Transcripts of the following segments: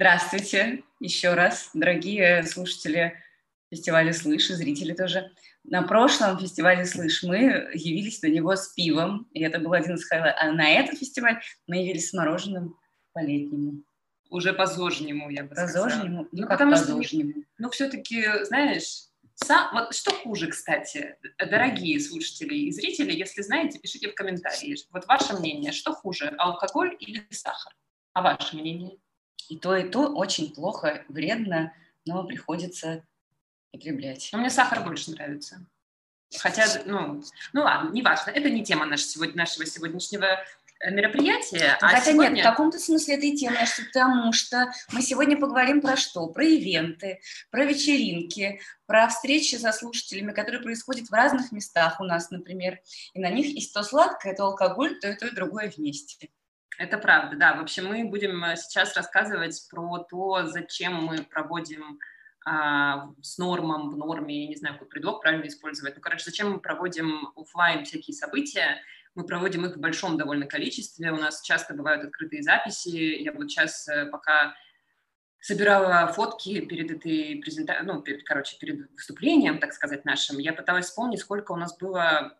Здравствуйте еще раз, дорогие слушатели фестиваля «Слышь» и зрители тоже. На прошлом фестивале «Слышь» мы явились на него с пивом, и это был один из highlight ов. А на этот фестиваль мы явились с мороженым по-летнему. Уже по-зожнему, я бы сказала. По-зожнему? Ну, ну как по-зожнему? Что, ну, все-таки, знаешь, сам, вот что хуже, кстати, дорогие слушатели и зрители, если знаете, пишите в комментарии. Вот ваше мнение, что хуже, алкоголь или сахар? А ваше мнение? И то, и то очень плохо, вредно, но приходится потреблять. Но мне сахар больше нравится. Хотя, ну, ну ладно, неважно, это не тема нашего, сегодня, нашего сегодняшнего э, мероприятия. А Хотя сегодня... нет, в каком-то смысле это и тема, потому что мы сегодня поговорим про что? Про ивенты, про вечеринки, про встречи со слушателями, которые происходят в разных местах у нас, например. И на них есть то сладкое, то алкоголь, то и то, и другое вместе. Это правда, да. В общем, мы будем э, сейчас рассказывать про то, зачем мы проводим а, с нормом, в норме, я не знаю, какой предлог правильно использовать. Ну, короче, зачем мы проводим офлайн всякие события, мы проводим их в большом довольно количестве, у нас часто бывают открытые записи, я вот сейчас э, пока собирала фотки перед этой презентацией, ну, перед, короче, перед выступлением, так сказать, нашим, я пыталась вспомнить, сколько у нас было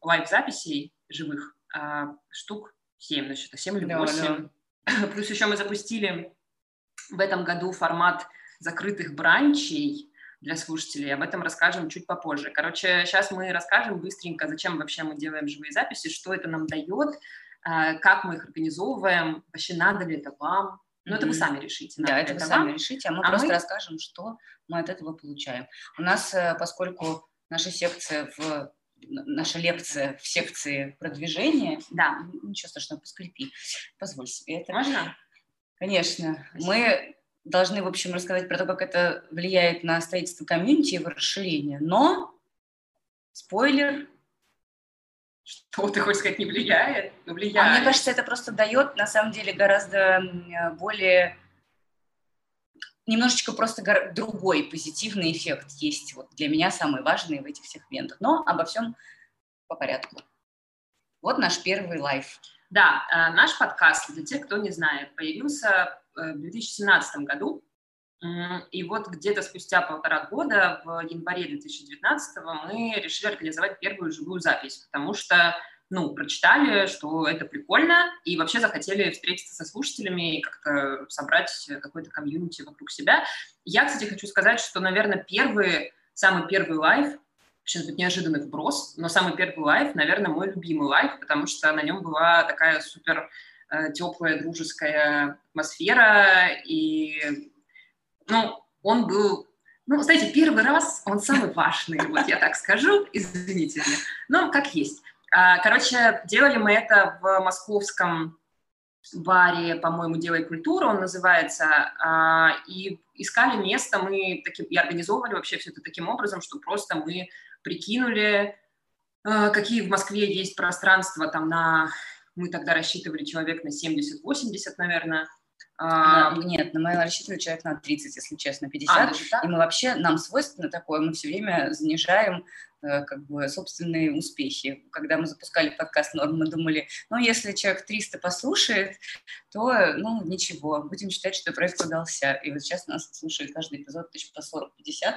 лайв-записей живых, а, штук 7, значит, 7 или 8. Да, да. Плюс еще мы запустили в этом году формат закрытых бранчей для слушателей. Об этом расскажем чуть попозже. Короче, сейчас мы расскажем быстренько, зачем вообще мы делаем живые записи, что это нам дает, э, как мы их организовываем, вообще надо ли это вам. Ну, mm-hmm. это вы сами решите. Да, это, это вы сами вам. решите, а мы а просто мы... расскажем, что мы от этого получаем. У нас, э, поскольку наша секция в наша лекция в секции продвижения. Да, ничего страшного, поскрипи. Позволь себе это. Можно? Конечно. Мы должны, в общем, рассказать про то, как это влияет на строительство комьюнити и его расширение. Но, спойлер, что ты хочешь сказать, не влияет? Ну, влияет. А мне кажется, это просто дает, на самом деле, гораздо более немножечко просто другой позитивный эффект есть вот для меня самый важный в этих всех ивентах. Но обо всем по порядку. Вот наш первый live. Да, э, наш подкаст, для тех, кто не знает, появился э, в 2017 году. И вот где-то спустя полтора года, в январе 2019 мы решили организовать первую живую запись, потому что ну, прочитали, что это прикольно, и вообще захотели встретиться со слушателями и как-то собрать какой-то комьюнити вокруг себя. Я, кстати, хочу сказать, что, наверное, первый, самый первый live, сейчас будет неожиданный вброс, но самый первый live, наверное, мой любимый live, потому что на нем была такая супер э, теплая, дружеская атмосфера, и, ну, он был ну, знаете, первый раз он самый важный, вот я так скажу, извините меня, но как есть. А, короче, делали мы это в московском баре, по-моему, «Делай культуру» он называется, а, и искали место, мы таки, и организовывали вообще все это таким образом, что просто мы прикинули, а, какие в Москве есть пространства там на, мы тогда рассчитывали человек на 70-80, наверное, а, нет, на мы рассчитывали человек на 30, если честно, 50. А, и мы вообще, нам свойственно такое, мы все время занижаем как бы собственные успехи. Когда мы запускали подкаст Норм, мы думали, ну, если человек 300 послушает, то, ну, ничего, будем считать, что проект удался. И вот сейчас нас слушает каждый эпизод тысяч по 40-50,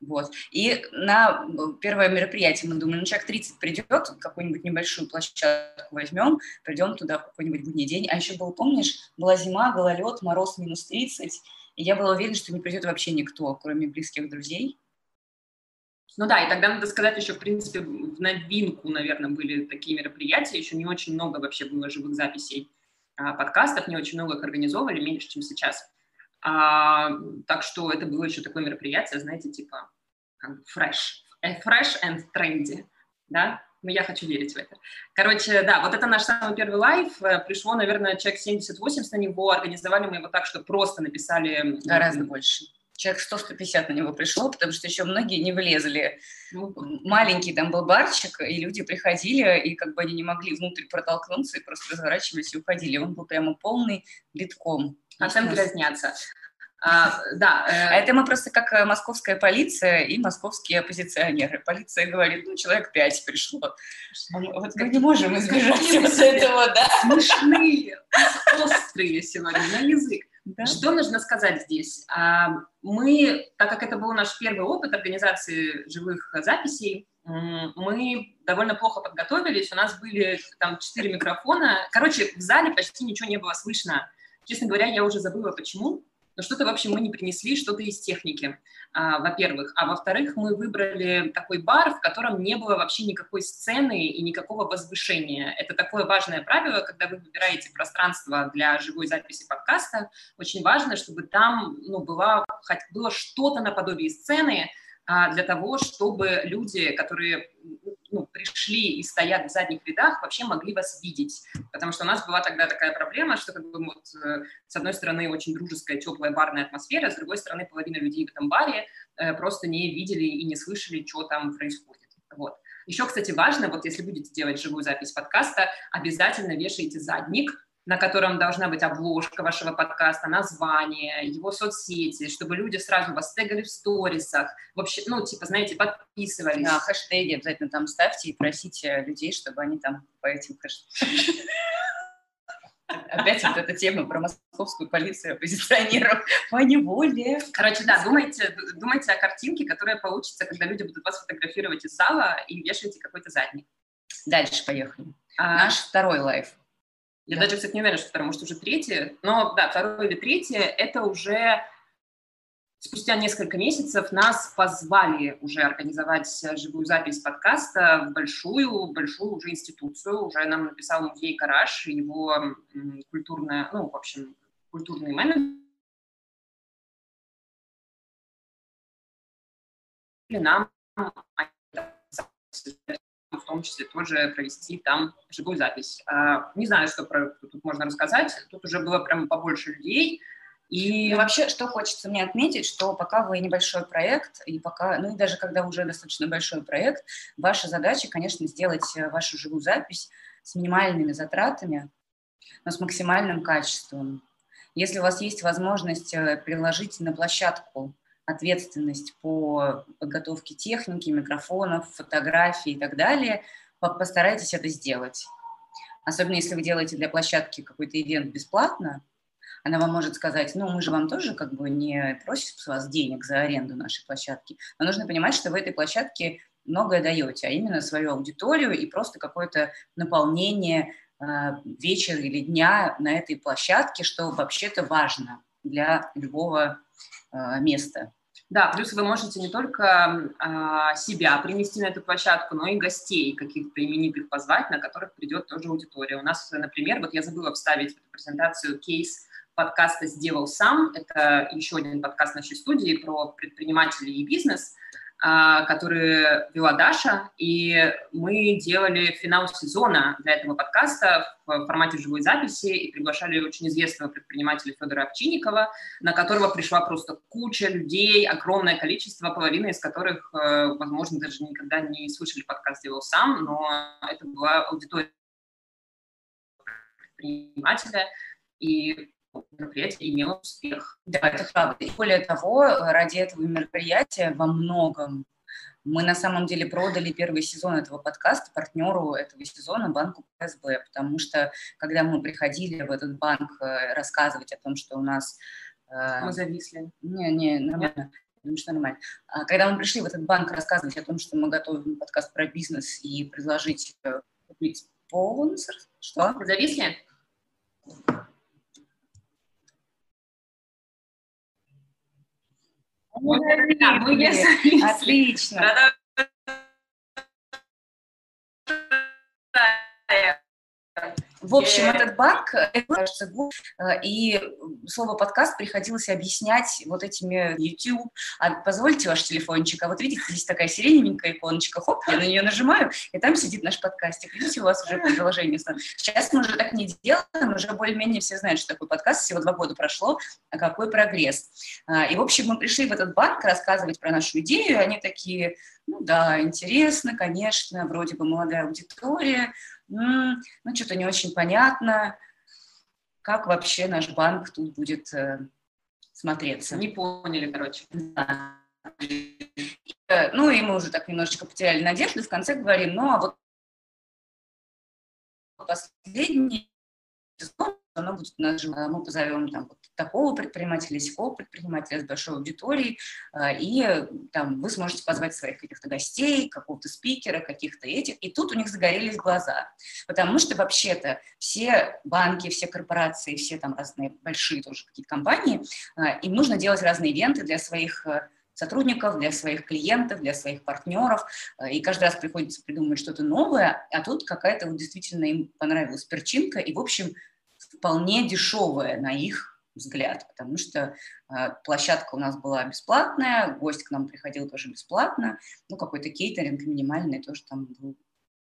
вот. И на первое мероприятие мы думали, ну, человек 30 придет, какую-нибудь небольшую площадку возьмем, придем туда в какой-нибудь будний день. А еще был, помнишь, была зима, гололед, мороз минус 30, и я была уверена, что не придет вообще никто, кроме близких друзей. Ну да, и тогда надо сказать еще, в принципе, в новинку, наверное, были такие мероприятия, еще не очень много вообще было живых записей а, подкастов, не очень много их организовывали, меньше, чем сейчас. А, так что это было еще такое мероприятие, знаете, типа fresh, э, fresh and trendy, да, но я хочу верить в это. Короче, да, вот это наш самый первый live. Э, пришло, наверное, человек 70-80 на него. Организовали мы его так, что просто написали... Гораздо больше. Человек 100-150 на него пришло, потому что еще многие не влезли. Ну, маленький там был барчик, и люди приходили, и как бы они не могли внутрь протолкнуться, и просто разворачивались и уходили. Он был прямо полный битком. А там грязнятся. А, да. Э... Это мы просто как э, московская полиция и московские оппозиционеры. Полиция говорит, ну, человек пять пришло. А вот мы не можем избежать вот этого, да? Смешные, острые сегодня на язык. Да. Что нужно сказать здесь? А, мы, так как это был наш первый опыт организации живых записей, мы довольно плохо подготовились, у нас были там четыре микрофона. Короче, в зале почти ничего не было слышно. Честно говоря, я уже забыла, почему, но что-то, в общем, мы не принесли, что-то из техники, а, во-первых. А во-вторых, мы выбрали такой бар, в котором не было вообще никакой сцены и никакого возвышения. Это такое важное правило, когда вы выбираете пространство для живой записи подкаста. Очень важно, чтобы там ну, была, было что-то наподобие сцены, а, для того, чтобы люди, которые ну, пришли и стоят в задних рядах, вообще могли вас видеть. Потому что у нас была тогда такая проблема, что как бы вот, э, с одной стороны очень дружеская, теплая барная атмосфера, с другой стороны половина людей в этом баре э, просто не видели и не слышали, что там происходит. Вот. Еще, кстати, важно, вот если будете делать живую запись подкаста, обязательно вешайте задник, на котором должна быть обложка вашего подкаста, название, его соцсети, чтобы люди сразу вас тегали в сторисах, вообще, ну, типа, знаете, подписывались. Да, хэштеги обязательно там ставьте и просите людей, чтобы они там по этим хэштегам... Опять вот эта тема про московскую полицию оппозиционеров по неволе. Короче, да, думайте, думайте о картинке, которая получится, когда люди будут вас фотографировать из зала и вешаете какой-то задник. Дальше поехали. А... Наш второй лайф. Я да. даже, кстати, не уверена, что второй, может, уже третий. Но да, второй или третий, это уже спустя несколько месяцев нас позвали уже организовать живую запись подкаста в большую, большую уже институцию. Уже нам написал музей «Гараж», его культурная, ну, в общем, культурный менеджер. нам в том числе тоже провести там живую запись. А, не знаю, что про, тут можно рассказать. Тут уже было прям побольше людей. И ну, вообще, что хочется мне отметить, что пока вы небольшой проект, и пока, ну и даже когда уже достаточно большой проект, ваша задача, конечно, сделать э, вашу живую запись с минимальными затратами, но с максимальным качеством. Если у вас есть возможность э, приложить на площадку ответственность по подготовке техники, микрофонов, фотографий и так далее, постарайтесь это сделать. Особенно если вы делаете для площадки какой-то ивент бесплатно, она вам может сказать, ну, мы же вам тоже как бы не просим с вас денег за аренду нашей площадки, но нужно понимать, что вы этой площадке многое даете, а именно свою аудиторию и просто какое-то наполнение э, вечера или дня на этой площадке, что вообще-то важно для любого место. Да, плюс вы можете не только а, себя принести на эту площадку, но и гостей каких-то именитых позвать, на которых придет тоже аудитория. У нас, например, вот я забыла вставить в эту презентацию кейс подкаста «Сделал сам». Это еще один подкаст нашей студии про предпринимателей и бизнес. А, которые вела Даша, и мы делали финал сезона для этого подкаста в формате живой записи и приглашали очень известного предпринимателя Федора Овчинникова, на которого пришла просто куча людей, огромное количество, половина из которых, э, возможно, даже никогда не слышали подкаст «Делал сам», но это была аудитория предпринимателя, и мероприятие имело успех. Да, это правда. И более того, ради этого мероприятия во многом мы на самом деле продали первый сезон этого подкаста партнеру этого сезона, банку ПСБ, потому что когда мы приходили в этот банк э, рассказывать о том, что у нас... Э, мы зависли. Не, не, нормально. Потому что нормально. А когда мы пришли в этот банк рассказывать о том, что мы готовим подкаст про бизнес и предложить э, купить спонсор, что? Вы зависли? Отлично. В общем, этот баг, кажется, э, и слово подкаст приходилось объяснять вот этими YouTube. А позвольте ваш телефончик. А вот видите, здесь такая сиреневенькая иконочка. Хоп, я на нее нажимаю, и там сидит наш подкастик. Видите, у вас уже приложение. Сейчас мы уже так не делаем, уже более-менее все знают, что такое подкаст. Всего два года прошло, а какой прогресс. А, и, в общем, мы пришли в этот банк рассказывать про нашу идею. Они такие, ну да, интересно, конечно, вроде бы молодая аудитория, ну, что-то не очень понятно, как вообще наш банк тут будет э, смотреться. Не поняли, короче. Да. Ну, и мы уже так немножечко потеряли надежду, в конце говорим, ну, а вот последний сезон оно будет же, мы позовем там вот такого предпринимателя, сякого предпринимателя с большой аудиторией, э, и там вы сможете позвать своих каких-то гостей, какого-то спикера, каких-то этих, и тут у них загорелись глаза, потому что вообще-то все банки, все корпорации, все там разные большие тоже какие-то компании, э, им нужно делать разные ивенты для своих сотрудников, для своих клиентов, для своих партнеров, и каждый раз приходится придумывать что-то новое, а тут какая-то вот действительно им понравилась перчинка, и, в общем, вполне дешевая на их взгляд, потому что э, площадка у нас была бесплатная, гость к нам приходил тоже бесплатно, ну, какой-то кейтеринг минимальный тоже там был.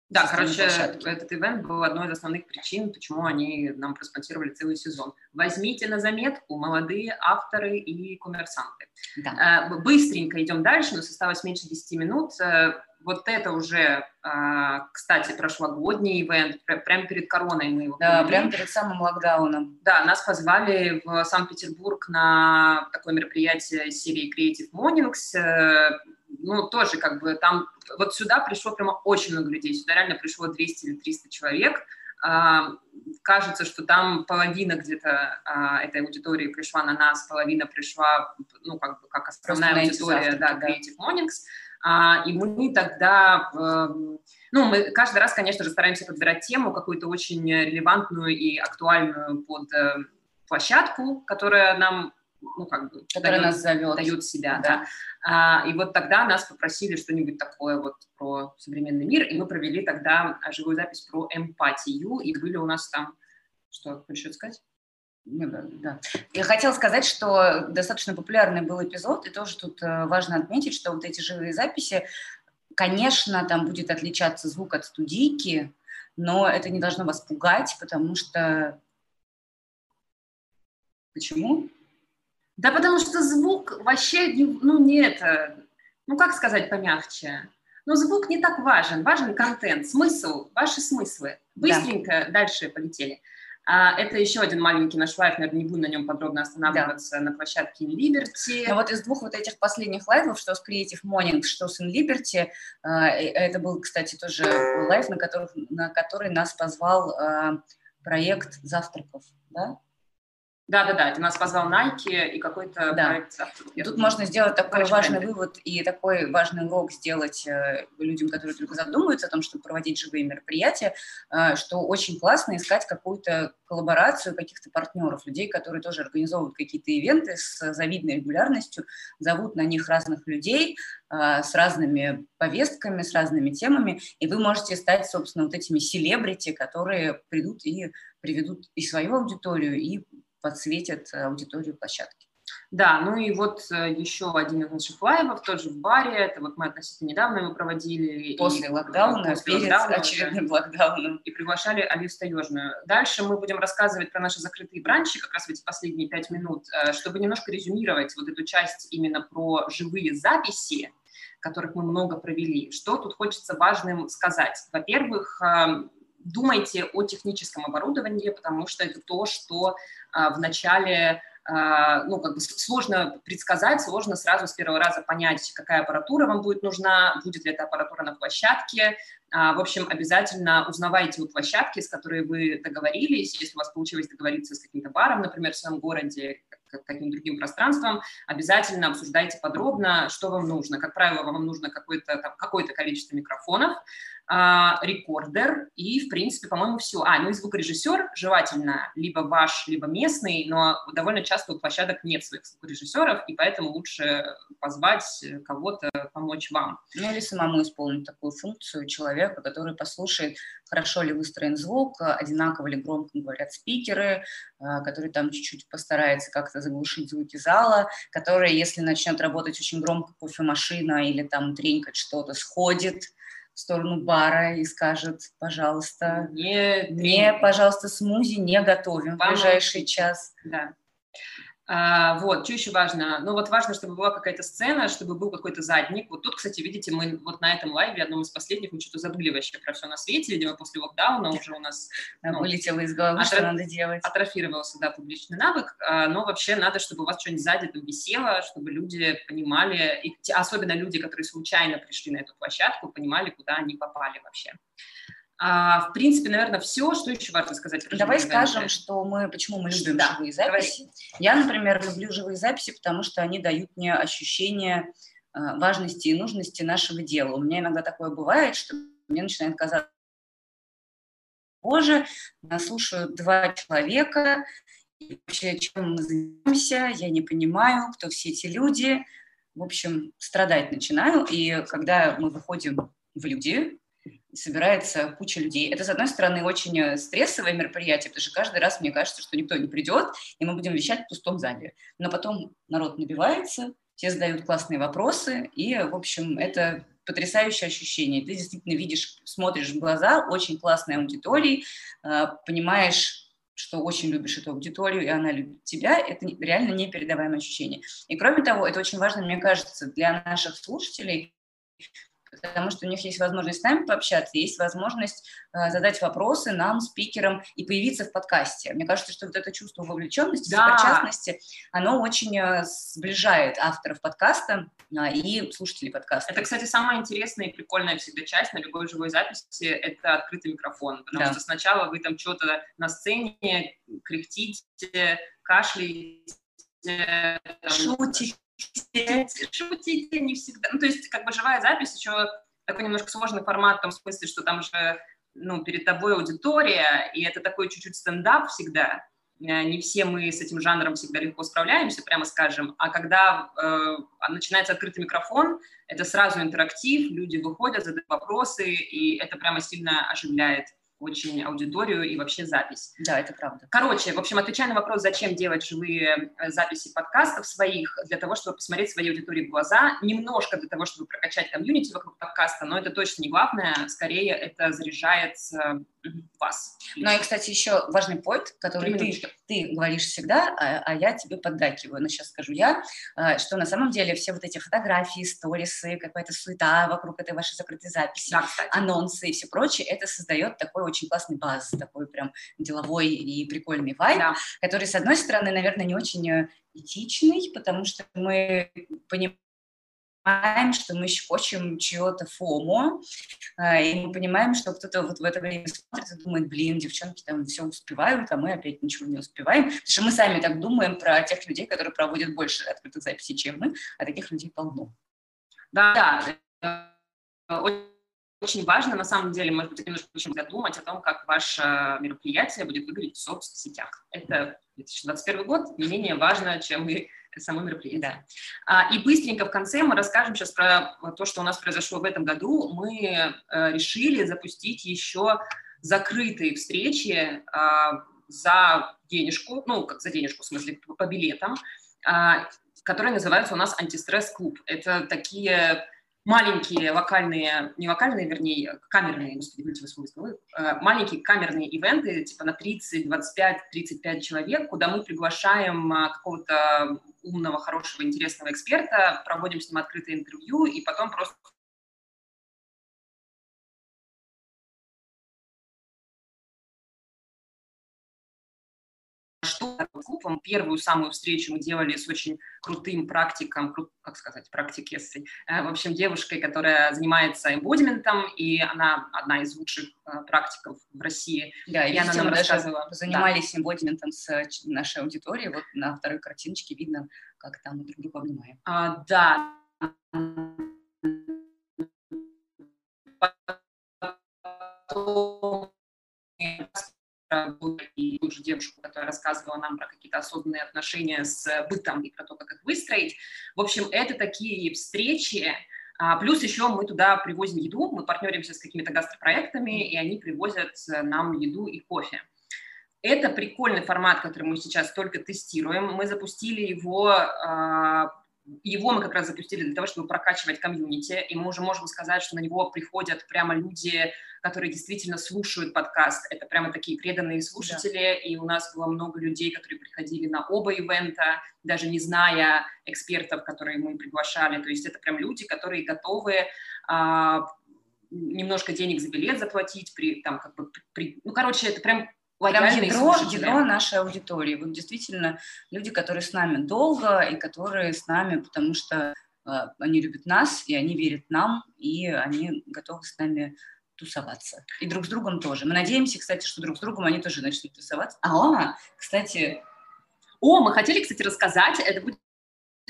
Да, короче, площадки. этот ивент был одной из основных причин, почему они нам проспонсировали целый сезон. Возьмите на заметку молодые авторы и коммерсанты. Да. Э, быстренько идем дальше, но осталось меньше 10 минут. Э, вот это уже, а, кстати, прошлогодний ивент, прямо перед короной мы его Да, прямо перед самым локдауном. Да, нас позвали в Санкт-Петербург на такое мероприятие серии Creative Mornings. Э, ну, тоже как бы там, вот сюда пришло прямо очень много людей, сюда реально пришло 200 или 300 человек. А, кажется, что там половина где-то а, этой аудитории пришла на нас, половина пришла, ну, как бы, как основная аудитория, да, Creative Mornings. А, и мы тогда, эм, ну, мы каждый раз, конечно же, стараемся подбирать тему какую-то очень релевантную и актуальную под э, площадку, которая нам ну, как бы, которая дает, нас зовет. дает себя, да. да. А, и вот тогда нас попросили что-нибудь такое вот про современный мир, и мы провели тогда живую запись про эмпатию, и были у нас там, что, хочешь сказать? Ну да. Я хотела сказать, что достаточно популярный был эпизод, и тоже тут э, важно отметить, что вот эти живые записи, конечно, там будет отличаться звук от студийки, но это не должно вас пугать, потому что... Почему? Да потому что звук вообще, ну, не это... Ну, как сказать помягче? Ну, звук не так важен, важен контент, смысл, ваши смыслы. Быстренько да. дальше полетели. А, это еще один маленький наш live, наверное, не буду на нем подробно останавливаться, да. на площадке Liberty. Но вот из двух вот этих последних лайвов, что с Creative Morning, что с In Liberty, а, это был, кстати, тоже live, на, который на который нас позвал а, проект завтраков, да? Да-да-да, это нас позвал Nike и какой-то да. проект. Тут можно сделать такой Короче, важный бренды. вывод и такой важный урок сделать э, людям, которые только задумываются о том, чтобы проводить живые мероприятия, э, что очень классно искать какую-то коллаборацию каких-то партнеров, людей, которые тоже организовывают какие-то ивенты с завидной регулярностью, зовут на них разных людей э, с разными повестками, с разными темами, и вы можете стать, собственно, вот этими селебрити, которые придут и приведут и свою аудиторию, и подсветят э, аудиторию площадки. Да, ну и вот э, еще один из наших лайвов, тоже в баре, это вот мы относительно недавно его проводили. После и, локдауна, после перед локдауна, очередным локдауном. И приглашали Алису Таежную. Дальше мы будем рассказывать про наши закрытые бранчи как раз в эти последние пять минут, э, чтобы немножко резюмировать вот эту часть именно про живые записи, которых мы много провели. Что тут хочется важным сказать? Во-первых, думайте о техническом оборудовании, потому что это то, что а, в начале а, ну, как бы сложно предсказать, сложно сразу с первого раза понять, какая аппаратура вам будет нужна, будет ли эта аппаратура на площадке. А, в общем, обязательно узнавайте у площадки, с которой вы договорились. Если у вас получилось договориться с каким-то баром, например, в своем городе, каким-то другим пространством, обязательно обсуждайте подробно, что вам нужно. Как правило, вам нужно какое-то какое количество микрофонов, а, рекордер и, в принципе, по-моему, все. А, ну и звукорежиссер желательно либо ваш, либо местный, но довольно часто у площадок нет своих звукорежиссеров, и поэтому лучше позвать кого-то помочь вам. Ну или самому исполнить такую функцию человека, который послушает, хорошо ли выстроен звук, одинаково ли громко говорят спикеры, а, который там чуть-чуть постарается как-то заглушить звуки зала, который, если начнет работать очень громко кофемашина или там тренькать что-то, сходит, в сторону бара и скажет, пожалуйста, не, не пожалуйста, смузи не готовим в ближайший час. Да. А, вот, что еще важно? Ну, вот важно, чтобы была какая-то сцена, чтобы был какой-то задник. Вот тут, кстати, видите, мы вот на этом лайве, одном из последних, мы что-то забыли вообще про все на свете, видимо, после локдауна уже у нас... Ну, вылетело из головы, атро... что надо делать. Атрофировался, да, публичный навык, а, но вообще надо, чтобы у вас что-нибудь сзади там висело, чтобы люди понимали, и особенно люди, которые случайно пришли на эту площадку, понимали, куда они попали вообще. А, в принципе, наверное, все. Что еще важно сказать? Давай скажем, ивенты. что мы, почему мы любим да, живые записи. Давай. Я, например, люблю живые записи, потому что они дают мне ощущение а, важности и нужности нашего дела. У меня иногда такое бывает, что мне начинает казаться, боже, нас слушают два человека, и вообще, чем мы занимаемся, я не понимаю, кто все эти люди. В общем, страдать начинаю, и когда мы выходим в люди, собирается куча людей. Это, с одной стороны, очень э, стрессовое мероприятие, потому что каждый раз мне кажется, что никто не придет, и мы будем вещать в пустом зале. Но потом народ набивается, все задают классные вопросы, и, в общем, это потрясающее ощущение. Ты действительно видишь, смотришь в глаза очень классной аудитории, э, понимаешь, что очень любишь эту аудиторию, и она любит тебя, это реально непередаваемое ощущение. И кроме того, это очень важно, мне кажется, для наших слушателей, потому что у них есть возможность с нами пообщаться, есть возможность э, задать вопросы нам, спикерам, и появиться в подкасте. Мне кажется, что вот это чувство вовлеченности, да. сопричастности, оно очень э, сближает авторов подкаста э, и слушателей подкаста. Это, кстати, самая интересная и прикольная всегда часть на любой живой записи – это открытый микрофон, потому да. что сначала вы там что-то на сцене кряхтите, кашляете, шутите, шутить не всегда. Ну, то есть, как бы живая запись еще такой немножко сложный формат в том смысле, что там же ну, перед тобой аудитория, и это такой чуть-чуть стендап всегда. Э, не все мы с этим жанром всегда легко справляемся, прямо скажем. А когда э, начинается открытый микрофон, это сразу интерактив, люди выходят, задают вопросы, и это прямо сильно оживляет очень аудиторию и вообще запись. Да, это правда. Короче, в общем, отвечая на вопрос, зачем делать живые э, записи подкастов своих, для того, чтобы посмотреть своей аудитории в глаза, немножко для того, чтобы прокачать комьюнити вокруг подкаста, но это точно не главное, скорее это заряжает вас. Ну и, кстати, еще важный поинт, который ты, ты говоришь всегда, а, а я тебе поддакиваю, но сейчас скажу я, а, что на самом деле все вот эти фотографии, сторисы, какая-то суета вокруг этой вашей закрытой записи, да, анонсы и все прочее, это создает такой очень классный баз, такой прям деловой и прикольный вайб, да. который, с одной стороны, наверное, не очень э, этичный, потому что мы понимаем, понимаем, что мы щекочем чье-то фому, а, и мы понимаем, что кто-то вот в это время смотрит и думает, блин, девчонки там все успевают, а мы опять ничего не успеваем. Потому что мы сами так думаем про тех людей, которые проводят больше открытых записей, чем мы, а таких людей полно. Да, да. Очень важно, на самом деле, может быть, немножко задумать о том, как ваше мероприятие будет выглядеть в соцсетях. Это 2021 год не менее важно, чем и само мероприятие. Да. А, и быстренько в конце мы расскажем сейчас про то, что у нас произошло в этом году. Мы э, решили запустить еще закрытые встречи а, за денежку, ну, как за денежку, в смысле, по билетам, а, которые называются у нас антистресс-клуб. Это такие маленькие локальные, не локальные, вернее, камерные, господи, вылетело из головы, маленькие камерные ивенты, типа на 30, 25, 35 человек, куда мы приглашаем э, какого-то умного, хорошего, интересного эксперта, проводим с ним открытое интервью, и потом просто клубом. Первую самую встречу мы делали с очень крутым практиком, как сказать, практикессой, э, в общем, девушкой, которая занимается эмбодиментом, и она одна из лучших э, практиков в России. Да, и, и она нам рассказывала. занимались да. эмбодиментом с нашей аудиторией, вот на второй картиночке видно, как там друг друга обнимаем. А, да, потом и ту же девушку, которая рассказывала нам про какие-то осознанные отношения с бытом и про то, как их выстроить. В общем, это такие встречи, а, Плюс еще мы туда привозим еду, мы партнеримся с какими-то гастропроектами, и они привозят нам еду и кофе. Это прикольный формат, который мы сейчас только тестируем. Мы запустили его а, его мы как раз запустили для того, чтобы прокачивать комьюнити, и мы уже можем сказать, что на него приходят прямо люди, которые действительно слушают подкаст. Это прямо такие преданные слушатели, да. и у нас было много людей, которые приходили на оба ивента, даже не зная экспертов, которые мы приглашали. То есть это прям люди, которые готовы а, немножко денег за билет заплатить, при, там, как бы, при, ну, короче, это прям Прям ядро, ядро нашей аудитории. Вот действительно люди, которые с нами долго и которые с нами, потому что э, они любят нас, и они верят нам, и они готовы с нами тусоваться. И друг с другом тоже. Мы надеемся, кстати, что друг с другом они тоже начнут тусоваться. А, кстати... О, мы хотели, кстати, рассказать, это будет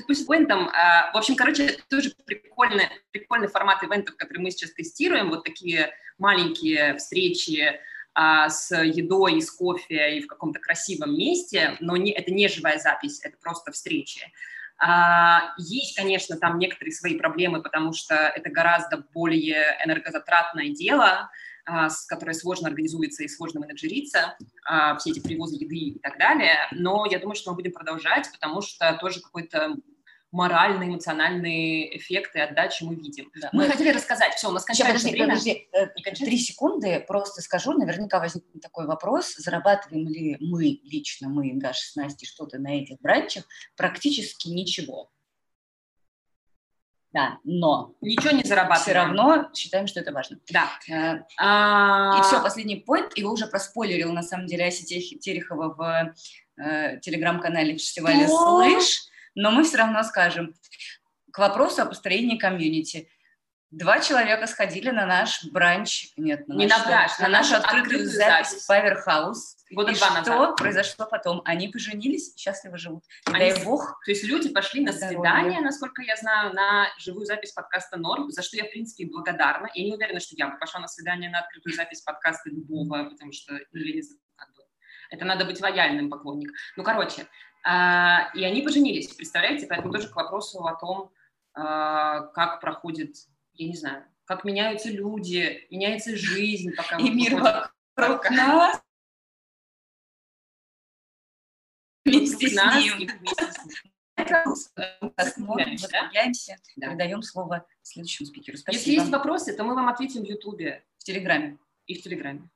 пусть ивентом, а, в общем, короче, тоже прикольный, прикольный формат ивентов, который мы сейчас тестируем, вот такие маленькие встречи а, с едой, с кофе и в каком-то красивом месте, но не, это не живая запись, это просто встречи. А, есть, конечно, там некоторые свои проблемы, потому что это гораздо более энергозатратное дело, а, с которой сложно организуется и сложно менеджериться, а, все эти привозы еды и так далее. Но я думаю, что мы будем продолжать, потому что тоже какой-то моральные, эмоциональные эффекты отдачи мы видим. Да. Мы, мы хотели рассказать, все, у нас кончается время. Подожди, три секунды, просто скажу, наверняка возникнет такой вопрос, зарабатываем ли мы, лично мы, Даша с Настей, что-то на этих бранчах? Практически ничего. Да, но ничего не зарабатываем. Все равно считаем, что это важно. Да. Э, а... И все, последний поинт. Его уже проспойлерил, на самом деле, Ася Терехова в э, телеграм-канале фестиваля «Слышь» но мы все равно скажем. К вопросу о построении комьюнити. Два человека сходили на наш бранч, нет, на не наш, на бранч, на, на нашу открытую, открытую запись в Powerhouse. Года и два что назад. произошло потом? Они поженились, счастливо живут. И Они, дай бог. То есть люди пошли на свидание, насколько я знаю, на живую запись подкаста Норм, за что я, в принципе, благодарна. Я не уверена, что я бы пошла на свидание на открытую запись подкаста любого, потому что, ну, я не знаю, как бы, это надо быть лояльным поклонником. Ну, короче, и они поженились, представляете? Поэтому тоже к вопросу о том, а, как проходит, я не знаю, как меняются люди, меняется жизнь, пока и мир вокруг нас. Вместе с ним. Да. передаем слово следующему спикеру. Спасибо. Если есть вопросы, то мы вам ответим в Ютубе. В Телеграме. И в Телеграме.